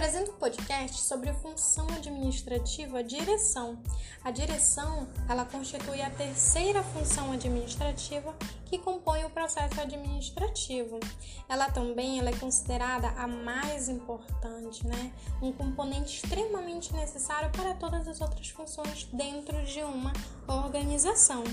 apresento um podcast sobre a função administrativa direção. A direção, ela constitui a terceira função administrativa que compõe o processo administrativo. Ela também ela é considerada a mais importante, né? Um componente extremamente necessário para todas as outras funções dentro de uma organização.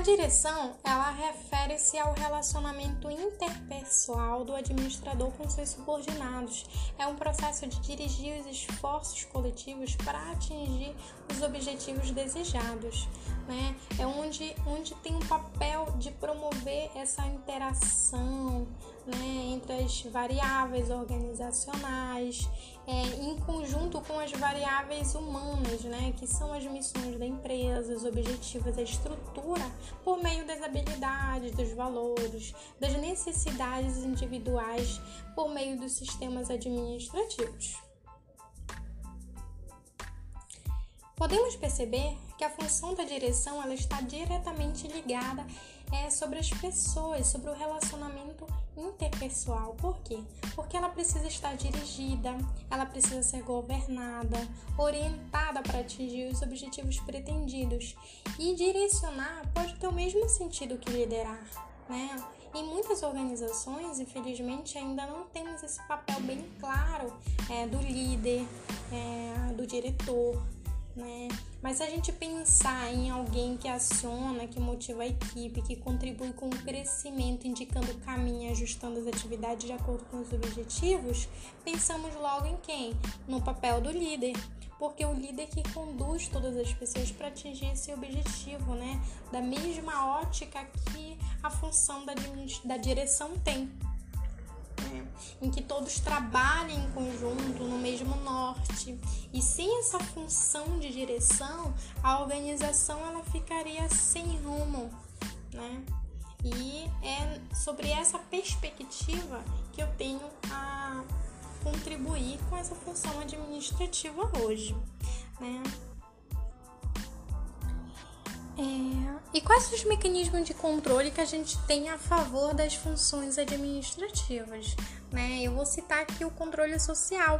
A direção, ela refere-se ao relacionamento interpessoal do administrador com seus subordinados. É um processo de dirigir os esforços coletivos para atingir os objetivos desejados, né? É onde, onde tem um papel de promover essa interação, né, entre as variáveis organizacionais, é, em conjunto com as variáveis humanas, né, que são as missões da empresa, os objetivos, a estrutura, por meio das habilidades, dos valores, das necessidades individuais, por meio dos sistemas administrativos. Podemos perceber que a função da direção ela está diretamente ligada é, sobre as pessoas, sobre o relacionamento interpessoal. Por quê? Porque ela precisa estar dirigida, ela precisa ser governada, orientada para atingir os objetivos pretendidos. E direcionar pode ter o mesmo sentido que liderar, né? Em muitas organizações, infelizmente, ainda não temos esse papel bem claro é, do líder, é, do diretor, né? Mas se a gente pensar em alguém que aciona, que motiva a equipe, que contribui com o crescimento, indicando o caminho, ajustando as atividades de acordo com os objetivos, pensamos logo em quem? No papel do líder. Porque o líder que conduz todas as pessoas para atingir esse objetivo, né? Da mesma ótica que a função da, da direção tem em que todos trabalhem em conjunto no mesmo norte. E sem essa função de direção, a organização ela ficaria sem rumo, né? E é sobre essa perspectiva que eu tenho a contribuir com essa função administrativa hoje, né? É, e quais os mecanismos de controle que a gente tem a favor das funções administrativas? Né? Eu vou citar aqui o controle social,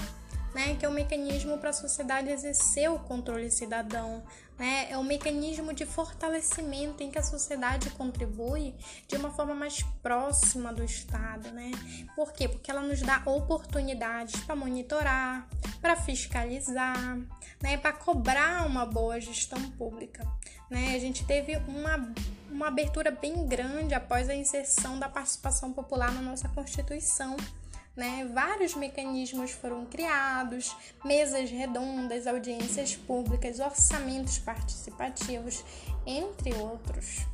né, que é um mecanismo para a sociedade exercer o controle cidadão, né? É um mecanismo de fortalecimento em que a sociedade contribui de uma forma mais próxima do Estado, né? Por quê? Porque ela nos dá oportunidades para monitorar, para fiscalizar, né, para cobrar uma boa gestão pública, né? A gente teve uma uma abertura bem grande após a inserção da participação popular na nossa Constituição né? Vários mecanismos foram criados, mesas redondas, audiências públicas, orçamentos participativos, entre outros.